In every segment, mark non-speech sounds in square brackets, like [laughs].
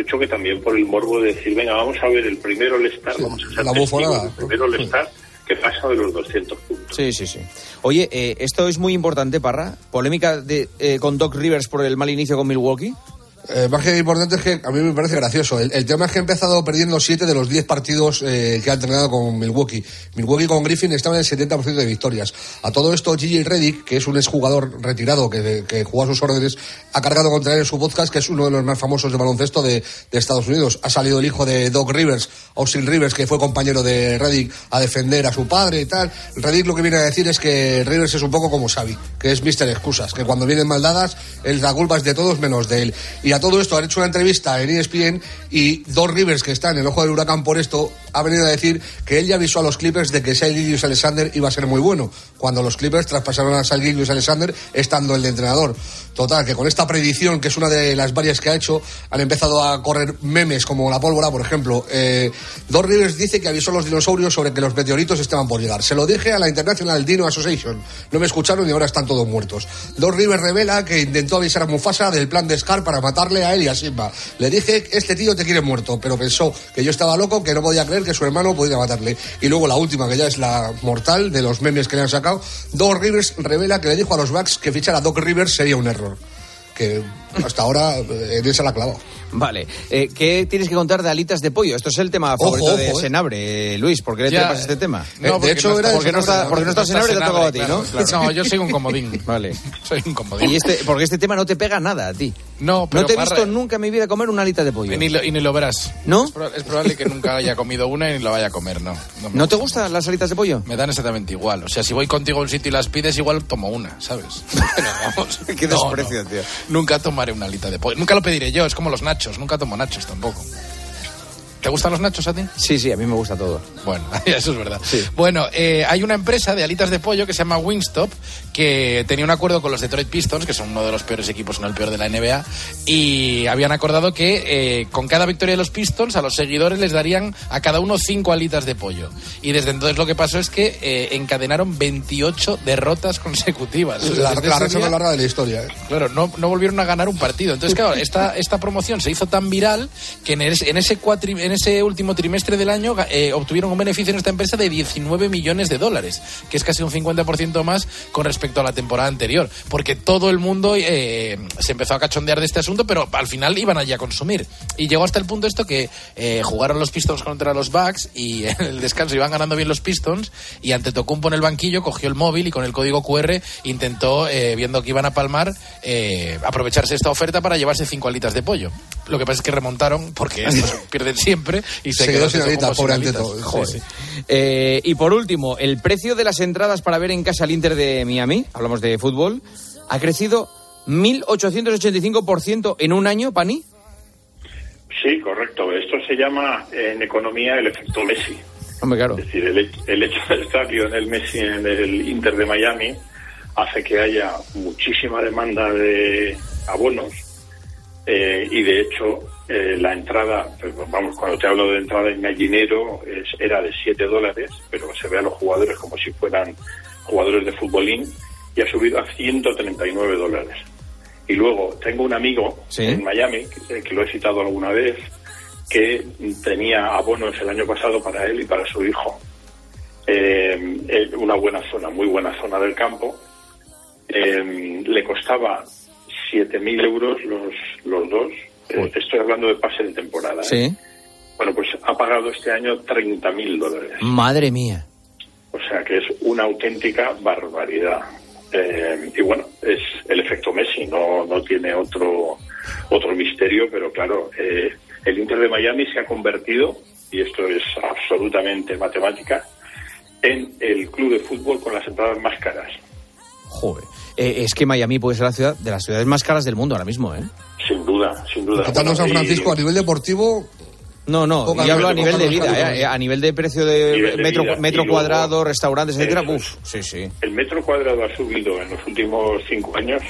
sospecho que también por el morbo de decir, venga, vamos a ver el primero el Star, vamos a ser la bufonada. el primero el Star que pasa de los 200 puntos. Sí, sí, sí. Oye, eh, esto es muy importante, Parra. Polémica de, eh, con Doc Rivers por el mal inicio con Milwaukee. Eh, más que importante es que a mí me parece gracioso. El, el tema es que ha empezado perdiendo 7 de los 10 partidos eh, que ha entrenado con Milwaukee. Milwaukee con Griffin estaba en el 70% de victorias. A todo esto, Gigi Reddick, que es un exjugador retirado que, que jugó a sus órdenes, ha cargado contra él en su podcast, que es uno de los más famosos de baloncesto de, de Estados Unidos. Ha salido el hijo de Doc Rivers, Austin Rivers, que fue compañero de Reddick, a defender a su padre y tal. Reddick lo que viene a decir es que Rivers es un poco como Xavi, que es Mr. Excusas, que cuando vienen mal dadas, él, la culpa es de todos menos de él. A todo esto han hecho una entrevista en ESPN y Doc Rivers, que está en el ojo del huracán por esto, ha venido a decir que él ya avisó a los Clippers de que Shai Alexander iba a ser muy bueno, cuando los Clippers traspasaron a Shai Alexander estando el de entrenador. Total, que con esta predicción, que es una de las varias que ha hecho, han empezado a correr memes como la pólvora, por ejemplo. Eh, Doc Rivers dice que avisó a los dinosaurios sobre que los meteoritos estaban por llegar. Se lo dije a la International Dino Association. No me escucharon y ahora están todos muertos. Doc Rivers revela que intentó avisar a Mufasa del plan de Scar para matarle a él y a Simba. Le dije, este tío te quiere muerto, pero pensó que yo estaba loco, que no podía creer que su hermano podía matarle. Y luego la última, que ya es la mortal de los memes que le han sacado, Doc Rivers revela que le dijo a los Bucks que fichar a Doc Rivers sería un error. Que hasta ahora eh, en esa la ha clavado. Vale. Eh, ¿Qué tienes que contar de alitas de pollo? Esto es el tema favorito ojo, de eh. Senabre, Luis. ¿Por qué le trepas este tema? Eh, de porque hecho, era está- porque no está- porque no está Senabre, te ha tocado a ti, claro, ¿no? claro. No, yo soy un comodín. [laughs] Vale. Soy un comodín. Y este, porque este tema no te pega nada a ti. No, pero no te he Parra- visto nunca en mi vida comer una alita de pollo. Y ni, lo, y ni lo verás. ¿No? Es, proba- es probable que nunca haya comido una y ni lo vaya a comer, no. ¿No te gusta. gustan las alitas de pollo? Me dan exactamente igual. O sea, si voy contigo a un sitio y las pides, igual tomo una, ¿sabes? [laughs] Pero vamos. [laughs] Qué no, desprecio, no. tío. Nunca tomaré una alita de pollo. Nunca lo pediré yo, es como los nachos. Nunca tomo nachos tampoco. ¿Te gustan los nachos a ti? Sí, sí, a mí me gusta todo. Bueno, [laughs] eso es verdad. Bueno, eh, hay una empresa de alitas de pollo que se llama Wingstop que tenía un acuerdo con los Detroit Pistons, que son uno de los peores equipos, no el peor de la NBA, y habían acordado que eh, con cada victoria de los Pistons a los seguidores les darían a cada uno cinco alitas de pollo. Y desde entonces lo que pasó es que eh, encadenaron 28 derrotas consecutivas. La, la racha más larga de la historia. ¿eh? Claro, no, no volvieron a ganar un partido. Entonces, claro, [laughs] esta, esta promoción se hizo tan viral que en ese, en ese, cuatri- en ese último trimestre del año eh, obtuvieron un beneficio en esta empresa de 19 millones de dólares, que es casi un 50% más con respecto a la temporada anterior. Porque todo el mundo eh, se empezó a cachondear de este asunto, pero al final iban allí a consumir. Y llegó hasta el punto esto que eh, jugaron los Pistons contra los Bucks y [laughs] en el descanso iban ganando bien los Pistons y ante Tocumpo en el banquillo cogió el móvil y con el código QR intentó, eh, viendo que iban a palmar, eh, aprovecharse esta oferta para llevarse cinco alitas de pollo. Lo que pasa es que remontaron porque [laughs] estos pierden siempre y se, Se quedó quedó sin alitas, pobre alitas. Anteto. Joder. Sí, sí. Eh, y por último, el precio de las entradas para ver en casa al Inter de Miami, hablamos de fútbol, ha crecido 1.885% en un año, Pani. Sí, correcto. Esto se llama en economía el efecto Messi. Hombre, claro. Es decir, el, hecho- el hecho de estar Lionel Messi en el Inter de Miami hace que haya muchísima demanda de abonos eh, y de hecho eh, la entrada, pues, vamos, cuando te hablo de entrada en gallinero es, era de 7 dólares, pero se ve a los jugadores como si fueran jugadores de futbolín y ha subido a 139 dólares. Y luego tengo un amigo Sí. en Miami, que, que lo he citado alguna vez, que tenía abonos el año pasado para él y para su hijo. Eh, en una buena zona, muy buena zona del campo. Eh, le costaba 7.000 euros los, los dos. Eh, estoy hablando de pase de temporada. ¿eh? Sí. Bueno, pues ha pagado este año 30.000 dólares. Madre mía. O sea que es una auténtica barbaridad. Eh, y bueno, es el efecto Messi, no, no tiene otro, otro misterio, pero claro, eh, el Inter de Miami se ha convertido, y esto es absolutamente matemática, en el club de fútbol con las entradas más caras. Joder. Eh, es que Miami puede ser la ciudad de las ciudades más caras del mundo ahora mismo, ¿eh? Sin duda, sin duda. Bueno, San y- Francisco a nivel deportivo, No, no, Poca yo hablo a nivel de vida, eh, a nivel de precio de Nivel de metro, vida. metro Y luego- cuadrado, restaurantes, etcétera. Uf, sí, sí. El metro cuadrado ha subido en los últimos cinco años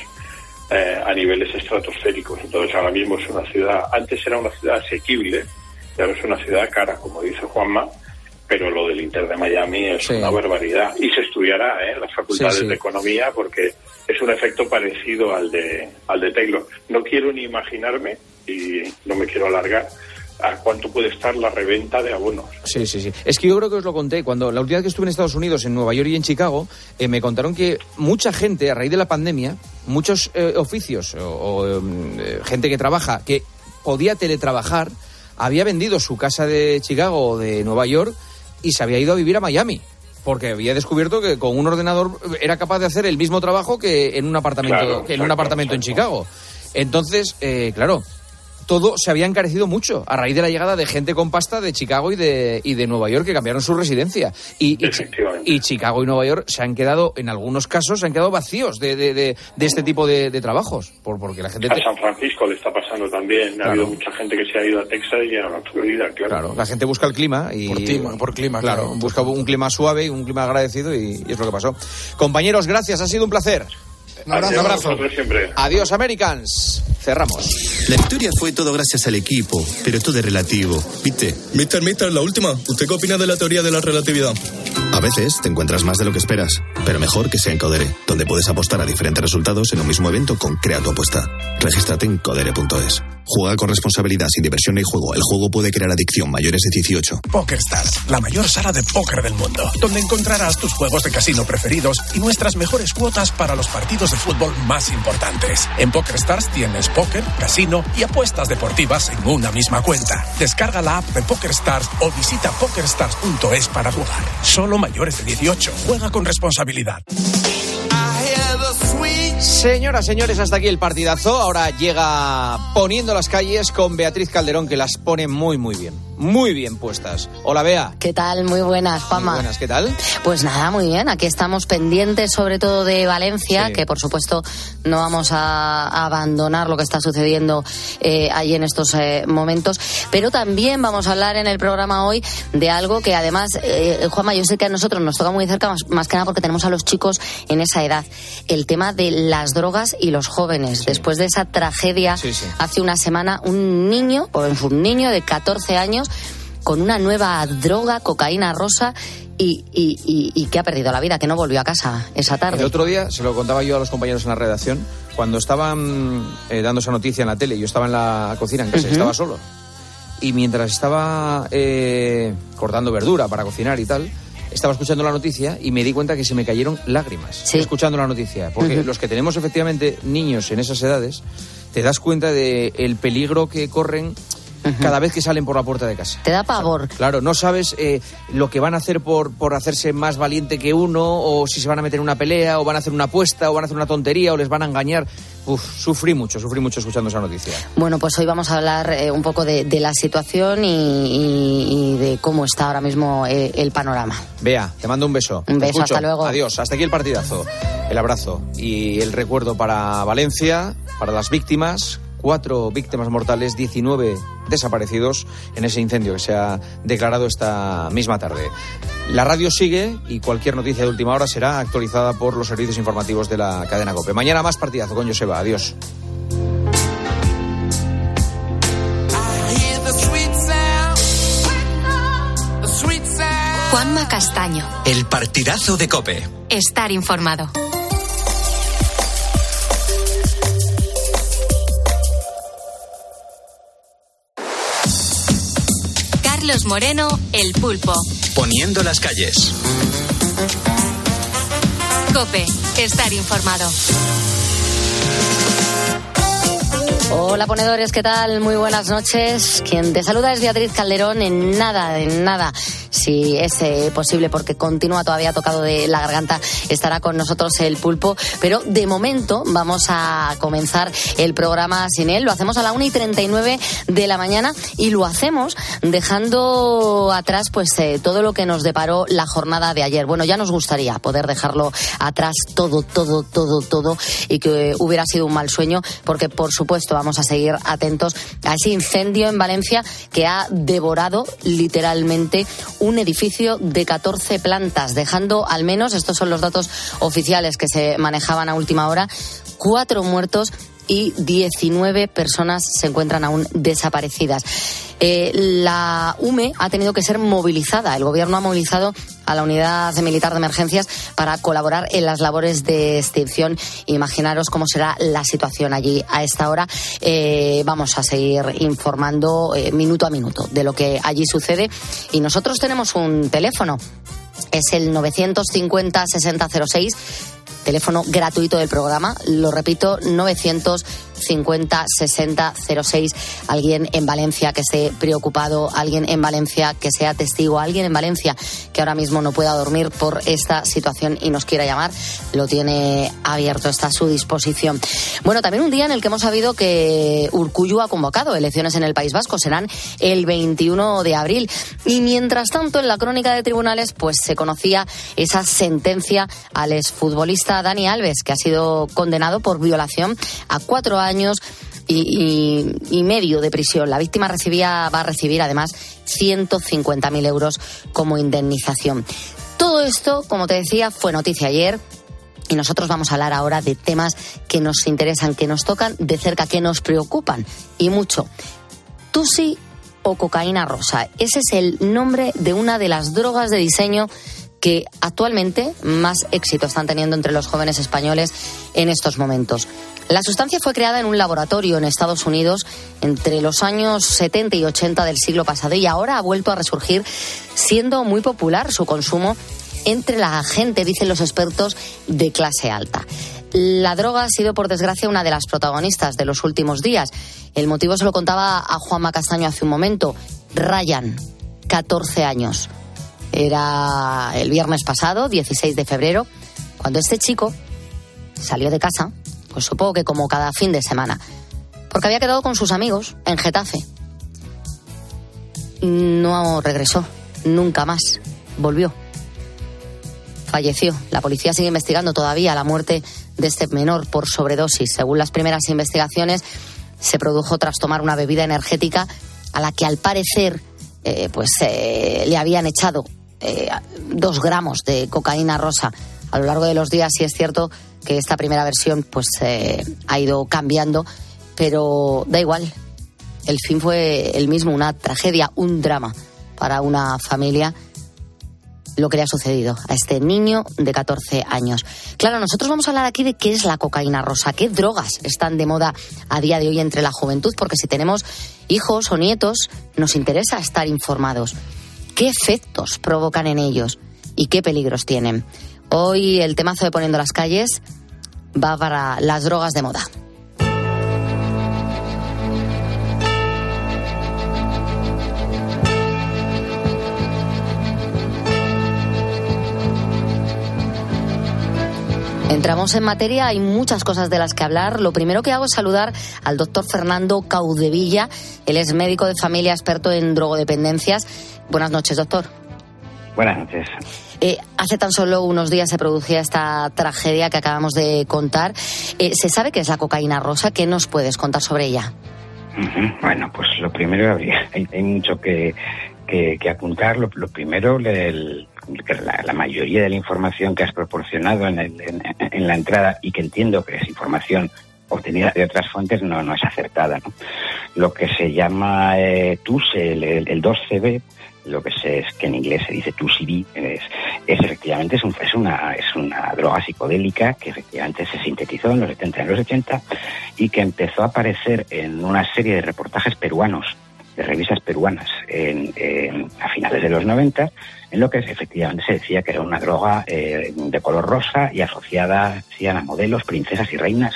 eh, a niveles estratosféricos. Entonces ahora mismo es una ciudad, antes era una ciudad asequible, y ahora es una ciudad cara, como dice Juanma, pero lo del Inter de Miami es Sí. una barbaridad. Y se estudiará ¿eh? en las facultades Sí, sí. de economía porque es un efecto parecido al de, al de Taylor. No quiero ni imaginarme, y no me quiero alargar, a cuánto puede estar la reventa de abonos. Sí, sí, sí. Es que yo creo que os lo conté. Cuando la última vez que estuve en Estados Unidos, en Nueva York y en Chicago, eh, me contaron que mucha gente, a raíz de la pandemia, muchos eh, oficios o, o, eh, gente que trabaja, que podía teletrabajar, había vendido su casa de Chicago o de Nueva York y se había ido a vivir a Miami. Porque había descubierto que con un ordenador era capaz de hacer el mismo trabajo que en un apartamento, Claro, que en un exacto, apartamento en. Chicago. Entonces, eh, claro, todo se había encarecido mucho a raíz de la llegada de gente con pasta de Chicago y de, y de Nueva York que cambiaron su residencia. Y, y Chi- Efectivamente. y Chicago y Nueva York se han quedado, en algunos casos, se han quedado vacíos de, de- de- de este tipo de, de trabajos. Por, porque la gente. A te- San Francisco le está pasando también. Claro. Ha habido mucha gente que se ha ido a Texas y a la Florida, claro. Claro, la gente busca el clima y. Por clima, por clima, claro. claro. busca un clima suave y un clima agradecido y, y es lo que pasó. Compañeros, gracias, ha sido un placer. Un abrazo. Adiós, vosotros siempre. Adiós, Americans. Cerramos. La victoria fue todo gracias al equipo, pero todo es relativo, ¿viste? Mister, mister, la última. ¿Usted qué opina de la teoría de la relatividad? A veces te encuentras más de lo que esperas, pero mejor que sea en Codere, donde puedes apostar a diferentes resultados en un mismo evento con Crea tu apuesta. Regístrate en codere.es. Juega con responsabilidad, sin diversión ni juego. El juego puede crear adicción mayores de 18. PokerStars, la mayor sala de póker del mundo, donde encontrarás tus juegos de casino preferidos y nuestras mejores cuotas para los partidos de fútbol más importantes. En PokerStars tienes póker, casino y apuestas deportivas en una misma cuenta. Descarga la app de PokerStars o visita pokerstars.es para jugar. Solo mayores de 18. Juega con responsabilidad. Señoras, señores, hasta aquí el partidazo. Ahora llega poniendo las calles con Beatriz Calderón, que las pone muy, muy bien. Muy bien puestas. Hola, Bea. ¿Qué tal? Muy buenas, Juanma. Muy buenas, ¿qué tal? Pues nada, muy bien. Aquí estamos pendientes sobre todo de Valencia, Sí. que por supuesto no vamos a, abandonar lo que está sucediendo eh, allí en estos eh, momentos. Pero también vamos a hablar en el programa hoy de algo que además, eh, Juanma, yo sé que a nosotros nos toca muy cerca, más, más que nada porque tenemos a los chicos en esa edad. El tema de las drogas y los jóvenes. Después de esa tragedia Sí, sí. hace una semana, un niño, o un niño de 14 años, con una nueva droga, cocaína rosa, y, y- y- y que ha perdido la vida, que no volvió a casa esa tarde. El otro día se lo contaba yo a los compañeros en la redacción. Cuando estaban eh, dando esa noticia en la tele, yo estaba en la cocina, en casa, Ujú. estaba solo. Y mientras estaba eh, cortando verdura para cocinar y tal, estaba escuchando la noticia y me di cuenta que se me cayeron lágrimas Sí. escuchando la noticia. Porque los que tenemos efectivamente niños en esas edades, te das cuenta del el peligro que corren cada vez que salen por la puerta de casa. Te da pavor. Claro, no sabes eh, lo que van a hacer por, por hacerse más valiente que uno, o si se van a meter en una pelea, o van a hacer una apuesta, o van a hacer una tontería, o les van a engañar. Uf, sufrí mucho, sufrí mucho escuchando esa noticia. Bueno, pues hoy vamos a hablar eh, un poco de, de la situación y, y- y de cómo está ahora mismo eh, el panorama. Bea, te mando un beso. Un beso, hasta luego. Adiós, hasta aquí el partidazo. El abrazo y el recuerdo para Valencia, para las víctimas. Cuatro víctimas mortales, 19 desaparecidos en ese incendio que se ha declarado esta misma tarde. La radio sigue y cualquier noticia de última hora será actualizada por los servicios informativos de la cadena COPE. Mañana más partidazo con Joseba. Adiós. Juanma Castaño. El partidazo de Cope. Estar informado. Carlos Moreno, El Pulpo. Poniendo las calles. Cope. Estar informado. Hola ponedores, ¿qué tal? Muy buenas noches. Quien te saluda es Beatriz Calderón. En nada, en nada, si es eh, posible, porque continúa todavía tocado de la garganta, estará con nosotros el pulpo. Pero de momento vamos a comenzar el programa sin él. Lo hacemos a la 1 y 39 de la mañana y lo hacemos dejando atrás pues eh, todo lo que nos deparó la jornada de ayer. Bueno, ya nos gustaría poder dejarlo atrás todo, todo, todo, todo y que hubiera sido un mal sueño, porque por supuesto vamos a seguir atentos a ese incendio en Valencia que ha devorado literalmente un edificio de 14 plantas, dejando al menos, estos son los datos oficiales que se manejaban a última hora, cuatro muertos y 19 personas se encuentran aún desaparecidas. Eh, la UME ha tenido que ser movilizada. El gobierno ha movilizado a la unidad militar de emergencias para colaborar en las labores de extinción. Imaginaros cómo será la situación allí a esta hora. Eh, vamos a seguir informando eh, minuto a minuto de lo que allí sucede. Y nosotros tenemos un teléfono. Es el 950 6006 teléfono gratuito del programa. Lo repito, 950 60 06. Alguien en Valencia que esté preocupado, alguien en Valencia que sea testigo, alguien en Valencia que ahora mismo no pueda dormir por esta situación y nos quiera llamar, lo tiene abierto, está a su disposición. Bueno, también un día en el que hemos sabido que Urcuyu ha convocado elecciones en el País Vasco, serán el 21 de abril. Y mientras tanto, en la crónica de tribunales, pues se conocía esa sentencia al exfutbolista Dani Alves, que ha sido condenado por violación a cuatro años y, y, medio de prisión. La víctima recibía, va a recibir además 150.000 euros como indemnización. Todo esto, como te decía, fue noticia ayer. Y nosotros vamos a hablar ahora de temas que nos interesan, que nos tocan de cerca, que nos preocupan y mucho. Tusi o cocaína rosa. Ese es el nombre de una de las drogas de diseño que actualmente más éxito están teniendo entre los jóvenes españoles en estos momentos. La sustancia fue creada en un laboratorio en Estados Unidos entre los años 70 y 80 del siglo pasado y ahora ha vuelto a resurgir siendo muy popular su consumo entre la gente, dicen los expertos, de clase alta. La droga ha sido, por desgracia, una de las protagonistas de los últimos días. El motivo se lo contaba a Juanma Castaño hace un momento. Ryan, 14 años. Era el viernes pasado, 16 de febrero, cuando este chico salió de casa, pues supongo que como cada fin de semana, porque había quedado con sus amigos en Getafe. No regresó, nunca más, volvió. Falleció. La policía sigue investigando todavía la muerte de este menor por sobredosis. Según las primeras investigaciones, se produjo tras tomar una bebida energética a la que al parecer eh, pues eh, le habían echado eh, dos gramos de cocaína rosa a lo largo de los días. Sí es cierto que esta primera versión pues eh, ha ido cambiando, pero da igual. El fin fue el mismo, una tragedia, un drama para una familia lo que le ha sucedido a este niño de 14 años. Claro, nosotros vamos a hablar aquí de qué es la cocaína rosa, qué drogas están de moda a día de hoy entre la juventud, porque si tenemos hijos o nietos, nos interesa estar informados qué efectos provocan en ellos y qué peligros tienen. Hoy el temazo de Poniendo las calles va para las drogas de moda. Entramos en materia, hay muchas cosas de las que hablar. Lo primero que hago es saludar al doctor Fernando Caudevilla. Él es médico de familia, experto en drogodependencias. Buenas noches, doctor. Buenas noches. Eh, hace tan solo unos días se producía esta tragedia que acabamos de contar. Eh, ¿Se sabe qué es la cocaína rosa? ¿Qué nos puedes contar sobre ella? Bueno, pues lo primero, hay, hay mucho que, que, apuntar. Lo, primero, la, mayoría de la información que has proporcionado en, el, en, la entrada y que entiendo que es información obtenida de otras fuentes no, no es acertada. Lo que se llama eh, TUS, el, el, el 2CB, lo que se, es que en inglés se dice 2CB, es, es efectivamente es, un, es, una, es una droga psicodélica que efectivamente se sintetizó en los 70 y en los 80 y que empezó a aparecer en una serie de reportajes peruanos de revistas peruanas en, a finales de los 90, en lo que efectivamente se decía que era una droga eh, de color rosa y asociada a modelos, princesas y reinas,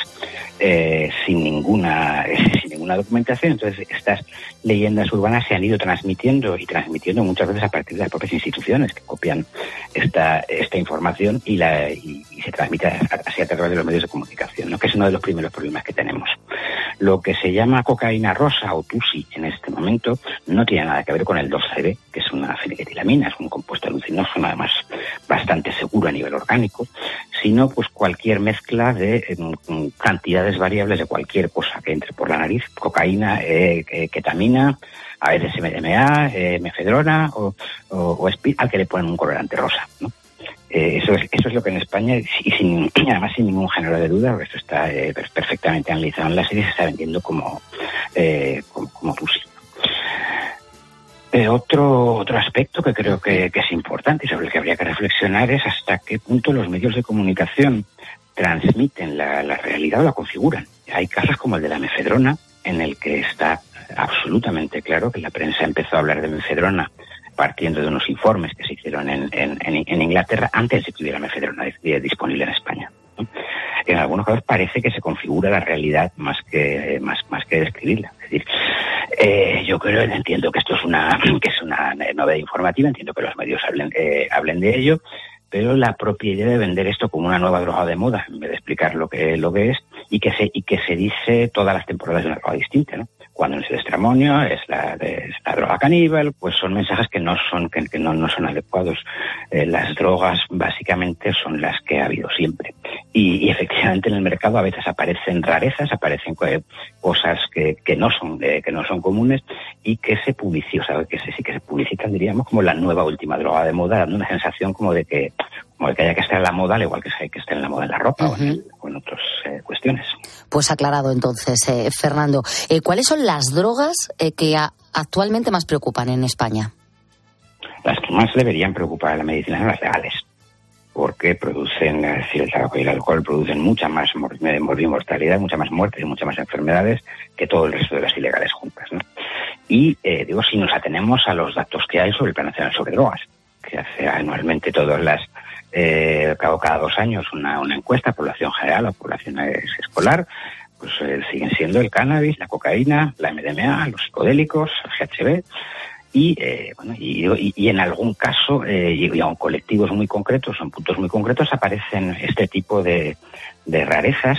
eh, sin ninguna [laughs] ninguna documentación. Entonces, estas leyendas urbanas se han ido transmitiendo y transmitiendo muchas veces a partir de las propias instituciones que copian esta, esta información y, la, y, se transmite así a través de los medios de comunicación, ¿no? que es uno de los primeros problemas que tenemos. Lo que se llama cocaína rosa o tusi en este momento no tiene nada que ver con el 2CB, que es una feniletilamina, es un compuesto alucinógeno, además bastante seguro a nivel orgánico, sino pues cualquier mezcla de eh, cantidades variables de cualquier cosa que entre por la nariz, cocaína, eh, ketamina, a veces MDMA, eh, mefedrona o, o, al que le ponen un colorante rosa. Eh, eso, es, eso es lo que en España, y, sin, [clears throat] además sin ningún género de duda, porque esto está eh, perfectamente analizado en la serie, se está vendiendo como, eh, como, como fusil. Eh, otro, otro aspecto que creo que, es importante y sobre el que habría que reflexionar es hasta qué punto los medios de comunicación transmiten la, la realidad o la configuran. Hay casos como el de la mefedrona, en el que está absolutamente claro que la prensa empezó a hablar de mefedrona partiendo de unos informes que se hicieron en, en, Inglaterra antes de que hubiera mefedrona disponible en España. En algunos casos parece que se configura la realidad más que más más que describirla. Es decir, eh, yo creo, entiendo que esto es una [clears throat] que es una novedad informativa, entiendo que los medios hablen eh, hablen de ello, pero la propia idea de vender esto como una nueva droga de moda, en vez de explicar lo que lo que es, y que se y que se dice todas las temporadas de una droga distinta, ¿no? Cuando es el estramonio, es la, es la droga caníbal, pues son mensajes que no son que, no, no, son adecuados. Eh, las drogas básicamente son las que ha habido siempre. Y, y, efectivamente en el mercado a veces aparecen rarezas, aparecen cosas que, que no son de, que no son comunes y que se publicitan, o sea, que se, sí que se publicitan, diríamos, como la nueva última droga de moda, dando una sensación como de que como que haya que estar en la moda, al igual que hay que estar en la moda en la ropa uh -huh. o, en, o, en, otras eh, cuestiones. Pues aclarado entonces, eh, Fernando. Eh, ¿Cuáles son las drogas eh, que a, actualmente más preocupan en España? Las que más deberían preocupar a la medicina son las legales, porque producen, es decir, el tabaco y el alcohol producen mucha más mortalidad, mucha más muerte y muchas más enfermedades que todo el resto de las ilegales juntas. ¿no? Y digo, si nos atenemos a los datos que hay sobre el Plan Nacional sobre Drogas, que hace anualmente todas las eh, cada, cada dos años una, una encuesta, población general o población escolar, pues eh, siguen siendo el cannabis, la cocaína, la MDMA, los psicodélicos, el GHB, y, eh, bueno, y, y, en algún caso, eh, y, y en colectivos muy concretos, en puntos muy concretos, aparecen este tipo de, rarezas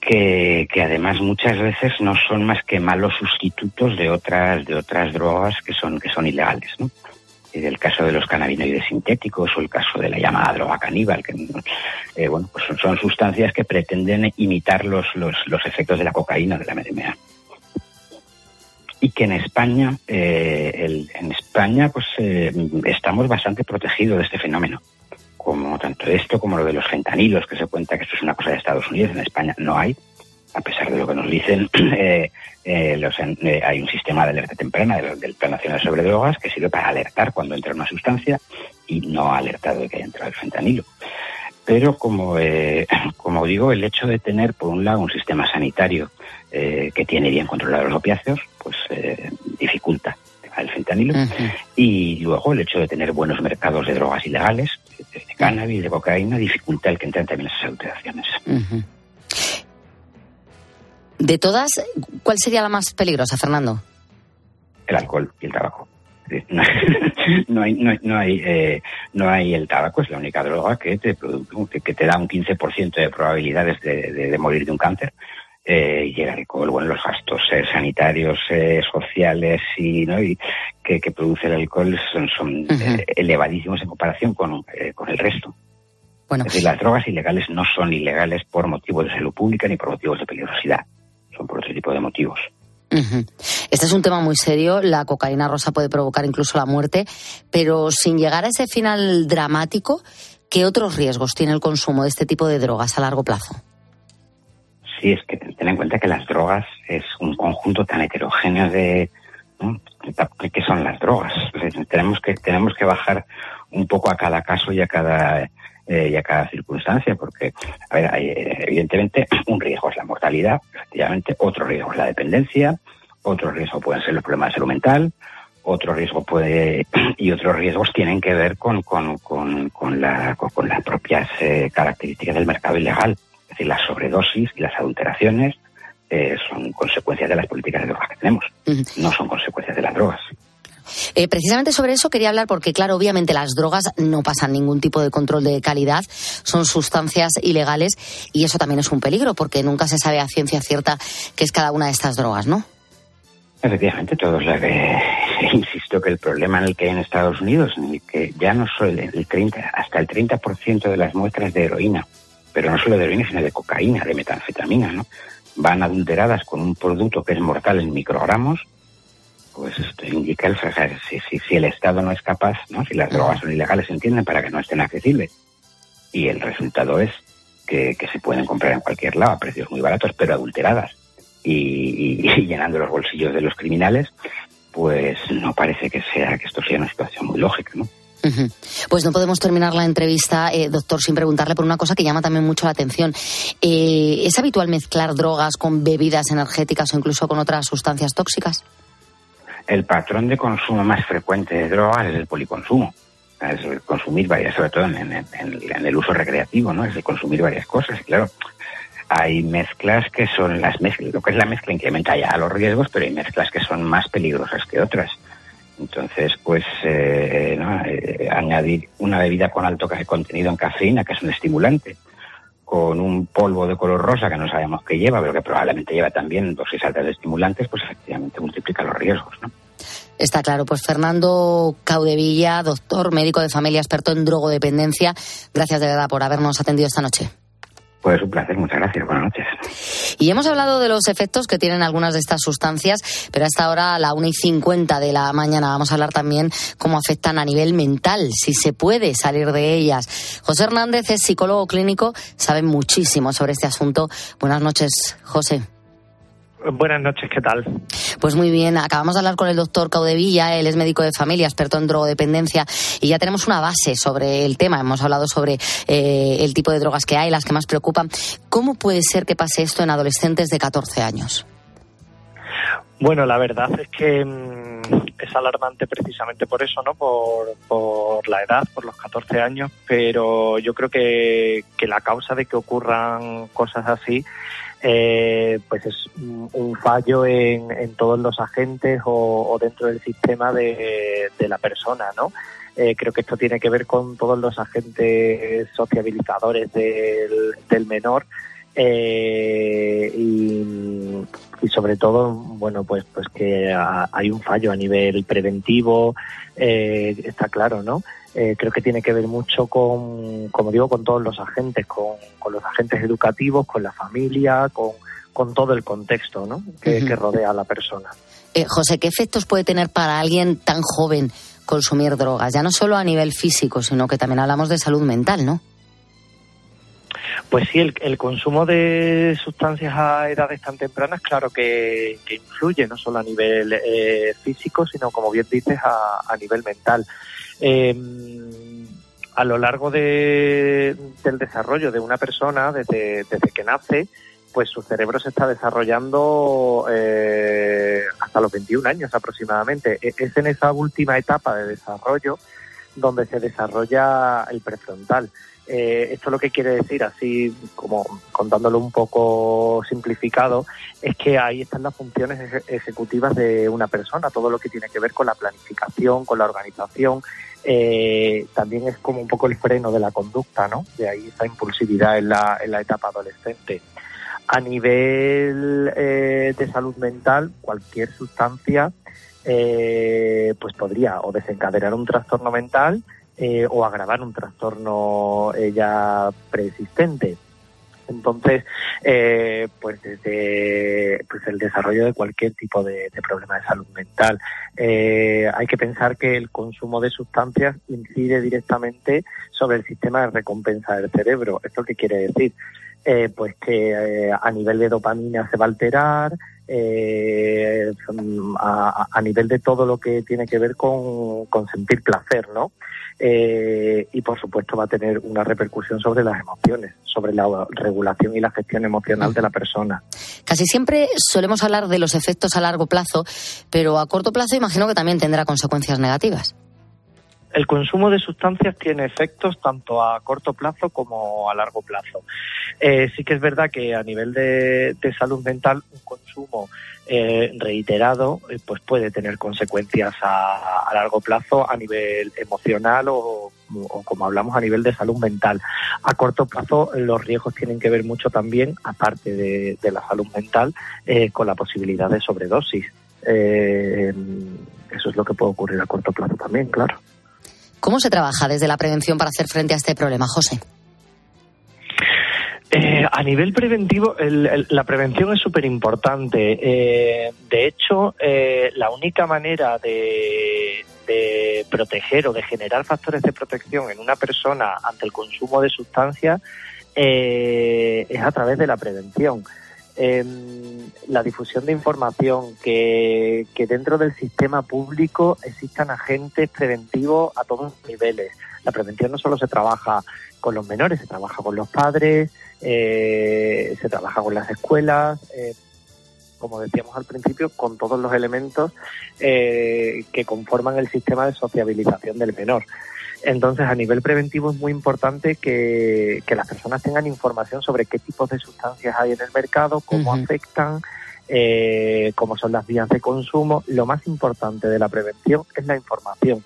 que, que, además muchas veces no son más que malos sustitutos de otras, de otras drogas que son, que son ilegales. El caso de los cannabinoides sintéticos o el caso de la llamada droga caníbal, que eh, bueno, pues son, son, sustancias que pretenden imitar los, los, los, efectos de la cocaína, de la MDMA. Y que en España, eh, el, en España, pues eh, estamos bastante protegidos de este fenómeno. Como tanto esto como lo de los fentanilos, que se cuenta que esto es una cosa de Estados Unidos, en España no hay a pesar de lo que nos dicen, [clears throat] eh, eh, los, eh, hay un sistema de alerta temprana del, del, Plan Nacional sobre Drogas que sirve para alertar cuando entra una sustancia y no ha alertado de que haya entrado el fentanilo. Pero como, eh, [clears throat] como digo, el hecho de tener, por un lado, un sistema sanitario eh, que tiene bien controlados los opiáceos, pues eh, dificulta el fentanilo. Uh -huh. Y luego el hecho de tener buenos mercados de drogas ilegales, de cannabis, de cocaína, dificulta el que entren también esas adulteraciones. Uh -huh. De todas, ¿cuál sería la más peligrosa, Fernando? El alcohol y el tabaco. [laughs] No hay, no hay, no hay, eh, no hay el tabaco, es la única droga que te, que te da un 15% de probabilidades de, de, de, morir de un cáncer. Eh, y el alcohol, bueno, los gastos eh, sanitarios, eh, sociales y, ¿no? y que, que, produce el alcohol son, son uh -huh. elevadísimos en comparación con, eh, con el resto. Bueno. Es decir, las drogas ilegales no son ilegales por motivos de salud pública ni por motivos de peligrosidad por otro tipo de motivos. Uh -huh. Este es un tema muy serio. La cocaína rosa puede provocar incluso la muerte, pero sin llegar a ese final dramático, ¿qué otros riesgos tiene el consumo de este tipo de drogas a largo plazo? Sí, es que ten en cuenta que las drogas es un conjunto tan heterogéneo de ¿no? qué son las drogas. tenemos que tenemos que bajar un poco a cada caso y a cada eh, y a cada circunstancia, porque, a ver, hay, evidentemente, un riesgo es la mortalidad, efectivamente, otro riesgo es la dependencia, otro riesgo pueden ser los problemas de salud mental, otro riesgo puede, [clears throat] y otros riesgos tienen que ver con, con, con, con, la, las propias eh, características del mercado ilegal, es decir, la sobredosis y las adulteraciones, eh, son consecuencias de las políticas de drogas que tenemos, no son consecuencias de las drogas. Eh, precisamente sobre eso quería hablar porque, claro, obviamente las drogas no pasan ningún tipo de control de calidad, son sustancias ilegales y eso también es un peligro porque nunca se sabe a ciencia cierta qué es cada una de estas drogas, ¿no? Efectivamente, todos la [laughs] que insisto que el problema en el que hay en Estados Unidos, en el que ya no solo el 30, hasta el 30% de las muestras de heroína, pero no solo de heroína, sino de cocaína, de metanfetamina, ¿no? Van adulteradas con un producto que es mortal en microgramos, pues esto indica el si, si, si, el Estado no es capaz, ¿no? si las drogas son ilegales, entienden para que no estén accesibles y el resultado es que, se pueden comprar en cualquier lado a precios muy baratos, pero adulteradas y, [laughs] llenando los bolsillos de los criminales, pues no parece que sea que esto sea una situación muy lógica, ¿no? Pues no podemos terminar la entrevista, eh, doctor, sin preguntarle por una cosa que llama también mucho la atención. Eh, ¿Es habitual mezclar drogas con bebidas energéticas o incluso con otras sustancias tóxicas? El patrón de consumo más frecuente de drogas es el policonsumo es consumir varias, sobre todo en, el uso recreativo, ¿no? Es el consumir varias cosas. Claro, hay mezclas que son las mezclas, lo que es la mezcla incrementa ya los riesgos, pero hay mezclas que son más peligrosas que otras. Entonces, pues, eh, eh, añadir una bebida con alto contenido en cafeína, que es un estimulante, con un polvo de color rosa que no sabemos qué lleva, pero que probablemente lleva también dosis altas de estimulantes, pues efectivamente multiplica los riesgos, ¿no? Está claro. Pues Fernando Caudevilla, doctor, médico de familia, experto en drogodependencia, gracias de verdad por habernos atendido esta noche. Pues un placer, muchas gracias, buenas noches. Y hemos hablado de los efectos que tienen algunas de estas sustancias, pero hasta ahora a la 1 y 50 de la mañana vamos a hablar también cómo afectan a nivel mental, si se puede salir de ellas. José Hernández es psicólogo clínico, sabe muchísimo sobre este asunto. Buenas noches, José. Buenas noches, ¿qué tal? Pues muy bien, acabamos de hablar con el doctor Caudevilla, él es médico de familia, experto en drogodependencia, y ya tenemos una base sobre el tema. Hemos hablado sobre eh, el tipo de drogas que hay, las que más preocupan. ¿Cómo puede ser que pase esto en adolescentes de 14 años? Bueno, la verdad es que mm, es alarmante precisamente por eso, ¿no? Por, por, la edad, por los 14 años, pero yo creo que, que la causa de que ocurran cosas así eh, pues es un fallo en, todos los agentes o, dentro del sistema de, la persona, ¿no? Eh, creo que esto tiene que ver con todos los agentes sociabilizadores del, menor eh, y, sobre todo, bueno, pues pues que hay un fallo a nivel preventivo, está claro, ¿no? Eh, creo que tiene que ver mucho con, como digo, con todos los agentes, con, los agentes educativos, con la familia, con, todo el contexto ¿no? que, rodea a la persona. Eh, José, ¿qué efectos puede tener para alguien tan joven consumir drogas? Ya no solo a nivel físico, sino que también hablamos de salud mental, ¿no? Pues sí, el, consumo de sustancias a edades tan tempranas, claro que, influye, no solo a nivel eh, físico, sino, como bien dices, a, a nivel mental. Eh, a lo largo de, del desarrollo de una persona, desde, desde que nace, pues su cerebro se está desarrollando eh, hasta los 21 años aproximadamente. E, es en esa última etapa de desarrollo donde se desarrolla el prefrontal. Eh, esto lo que quiere decir, así como contándolo un poco simplificado, es que ahí están las funciones ejecutivas de una persona, todo lo que tiene que ver con la planificación, con la organización, eh, también es como un poco el freno de la conducta, ¿no? De ahí esa impulsividad en la, en la etapa adolescente. A nivel eh, de salud mental, cualquier sustancia pues podría o desencadenar un trastorno mental eh, o agravar un trastorno eh, ya preexistente. Entonces, eh, pues desde pues el desarrollo de cualquier tipo de, problema de salud mental, hay que pensar que el consumo de sustancias incide directamente sobre el sistema de recompensa del cerebro. ¿Esto qué quiere decir? Pues que a nivel de dopamina se va a alterar, a, nivel de todo lo que tiene que ver con, con sentir placer, ¿no? Eh, y por supuesto va a tener una repercusión sobre las emociones, sobre la regulación y la gestión emocional de la persona. Casi siempre solemos hablar de los efectos a largo plazo, pero a corto plazo imagino que también tendrá consecuencias negativas. El consumo de sustancias tiene efectos tanto a corto plazo como a largo plazo. Eh, sí que es verdad que a nivel de, salud mental un consumo eh, reiterado eh, pues puede tener consecuencias a, largo plazo a nivel emocional o, como hablamos a nivel de salud mental. A corto plazo los riesgos tienen que ver mucho también, aparte de, de la salud mental, con la posibilidad de sobredosis. eso es lo que puede ocurrir a corto plazo también, claro. ¿Cómo se trabaja desde la prevención para hacer frente a este problema, José? Eh, a nivel preventivo, la prevención es súper importante. Eh, de hecho, eh, la única manera de, de proteger o de generar factores de protección en una persona ante el consumo de sustancias es a través de la prevención. Em, la difusión de información, que, que dentro del sistema público existan agentes preventivos a todos los niveles. La prevención no solo se trabaja con los menores, se trabaja con los padres, eh, se trabaja con las escuelas, eh, como decíamos al principio, con todos los elementos eh, que conforman el sistema de sociabilización del menor. Entonces, a nivel preventivo es muy importante que, que las personas tengan información sobre qué tipos de sustancias hay en el mercado, cómo afectan, eh, cómo son las vías de consumo. Lo más importante de la prevención es la información.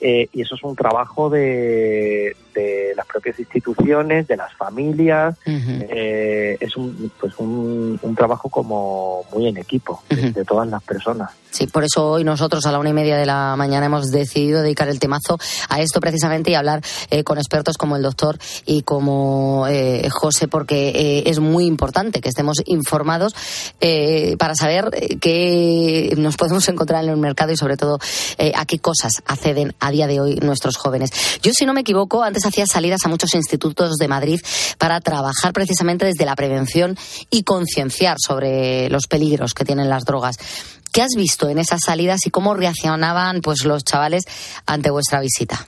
Eh, y eso es un trabajo de, de, las propias instituciones, de las familias. eh, es un, pues un, un, trabajo como muy en equipo de, de todas las personas. Sí, por eso hoy nosotros a la una y media de la mañana hemos decidido dedicar el temazo a esto precisamente y hablar eh, con expertos como el doctor y como eh, José, porque eh, es muy importante que estemos informados eh, para saber qué nos podemos encontrar en el mercado y sobre todo a qué cosas acceden a día de hoy nuestros jóvenes. Yo, si no me equivoco, antes hacía salidas a muchos institutos de Madrid para trabajar precisamente desde la prevención y concienciar sobre los peligros que tienen las drogas. ¿Qué has visto en esas salidas y cómo reaccionaban pues los chavales ante vuestra visita?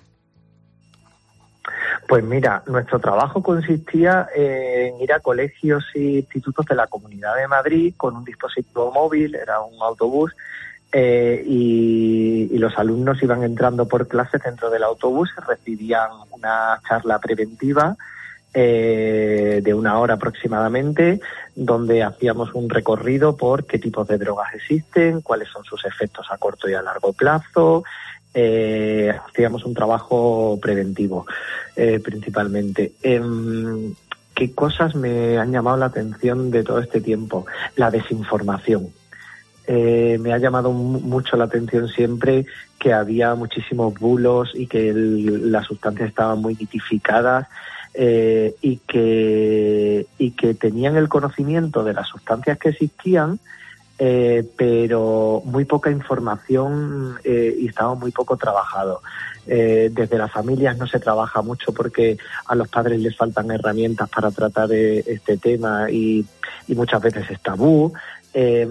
Pues mira, nuestro trabajo consistía en ir a colegios e institutos de la Comunidad de Madrid con un dispositivo móvil, era un autobús, eh, y, y, los alumnos iban entrando por clases dentro del autobús, recibían una charla preventiva eh, de una hora aproximadamente, donde hacíamos un recorrido por qué tipos de drogas existen, cuáles son sus efectos a corto y a largo plazo. Eh, hacíamos un trabajo preventivo eh, principalmente. ¿Qué cosas me han llamado la atención de todo este tiempo? La desinformación. Eh, me ha llamado mucho la atención siempre que había muchísimos bulos y que el, las sustancias estaban muy mitificadas eh, y, que, y que tenían el conocimiento de las sustancias que existían, eh, pero muy poca información eh, y estaba muy poco trabajado. Eh, desde las familias no se trabaja mucho porque a los padres les faltan herramientas para tratar este tema y, y muchas veces es tabú. Eh,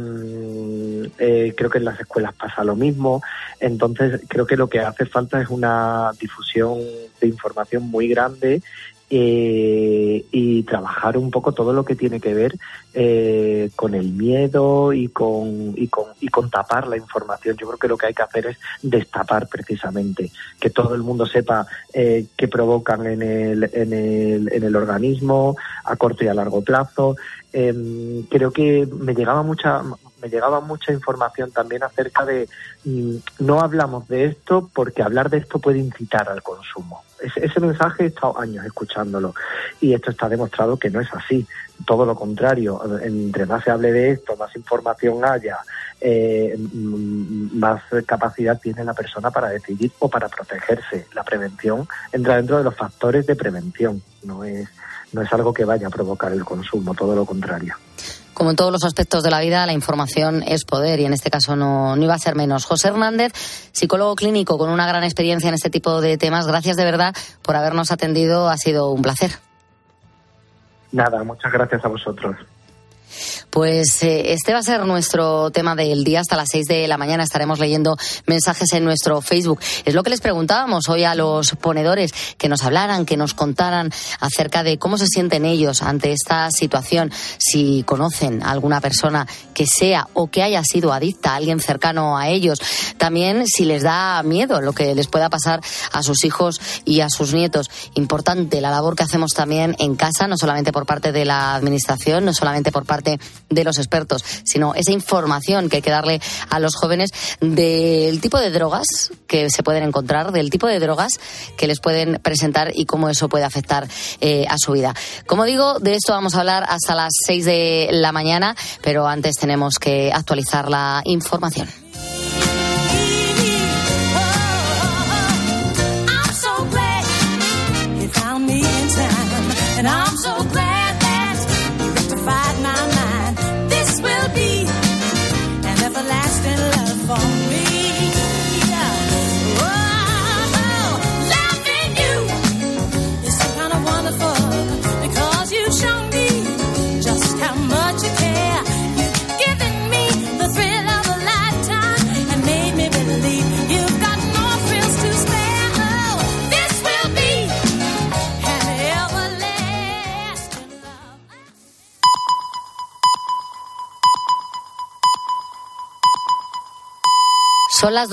eh, creo que en las escuelas pasa lo mismo. Entonces, creo que lo que hace falta es una difusión de información muy grande eh, y trabajar un poco todo lo que tiene que ver eh, con el miedo y con, y, con, y con tapar la información. Yo creo que lo que hay que hacer es destapar precisamente, que todo el mundo sepa eh, qué provocan en el, en, el, en el organismo a corto y a largo plazo. Eh, creo que me llegaba mucha me llegaba mucha información también acerca de mm, no hablamos de esto porque hablar de esto puede incitar al consumo. Ese, mensaje he estado años escuchándolo y esto está demostrado que no es así. Todo lo contrario, entre más se hable de esto, más información haya, eh, más capacidad tiene la persona para decidir o para protegerse. La prevención entra dentro de los factores de prevención, no es, no es algo que vaya a provocar el consumo, todo lo contrario. Como en todos los aspectos de la vida, la información es poder y en este caso no, no, iba a ser menos. José Hernández, psicólogo clínico con una gran experiencia en este tipo de temas, gracias de verdad por habernos atendido. Ha sido un placer. Nada, muchas gracias a vosotros. Pues eh, este va a ser nuestro tema del día hasta las 6 de la mañana. Estaremos leyendo mensajes en nuestro Facebook. Es lo que les preguntábamos hoy a los ponedores, que nos hablaran, que nos contaran acerca de cómo se sienten ellos ante esta situación, si conocen a alguna persona que sea o que haya sido adicta alguien cercano a ellos. También si les da miedo lo que les pueda pasar a sus hijos y a sus nietos. Importante la labor que hacemos también en casa, no solamente por parte de la administración, no solamente por parte de los expertos, sino esa información que hay que darle a los jóvenes del tipo de drogas que se pueden encontrar, del tipo de drogas que les pueden presentar y cómo eso puede afectar eh, a su vida. Como digo, de esto vamos a hablar hasta las 6 de la mañana, pero antes tenemos que actualizar la información. Son las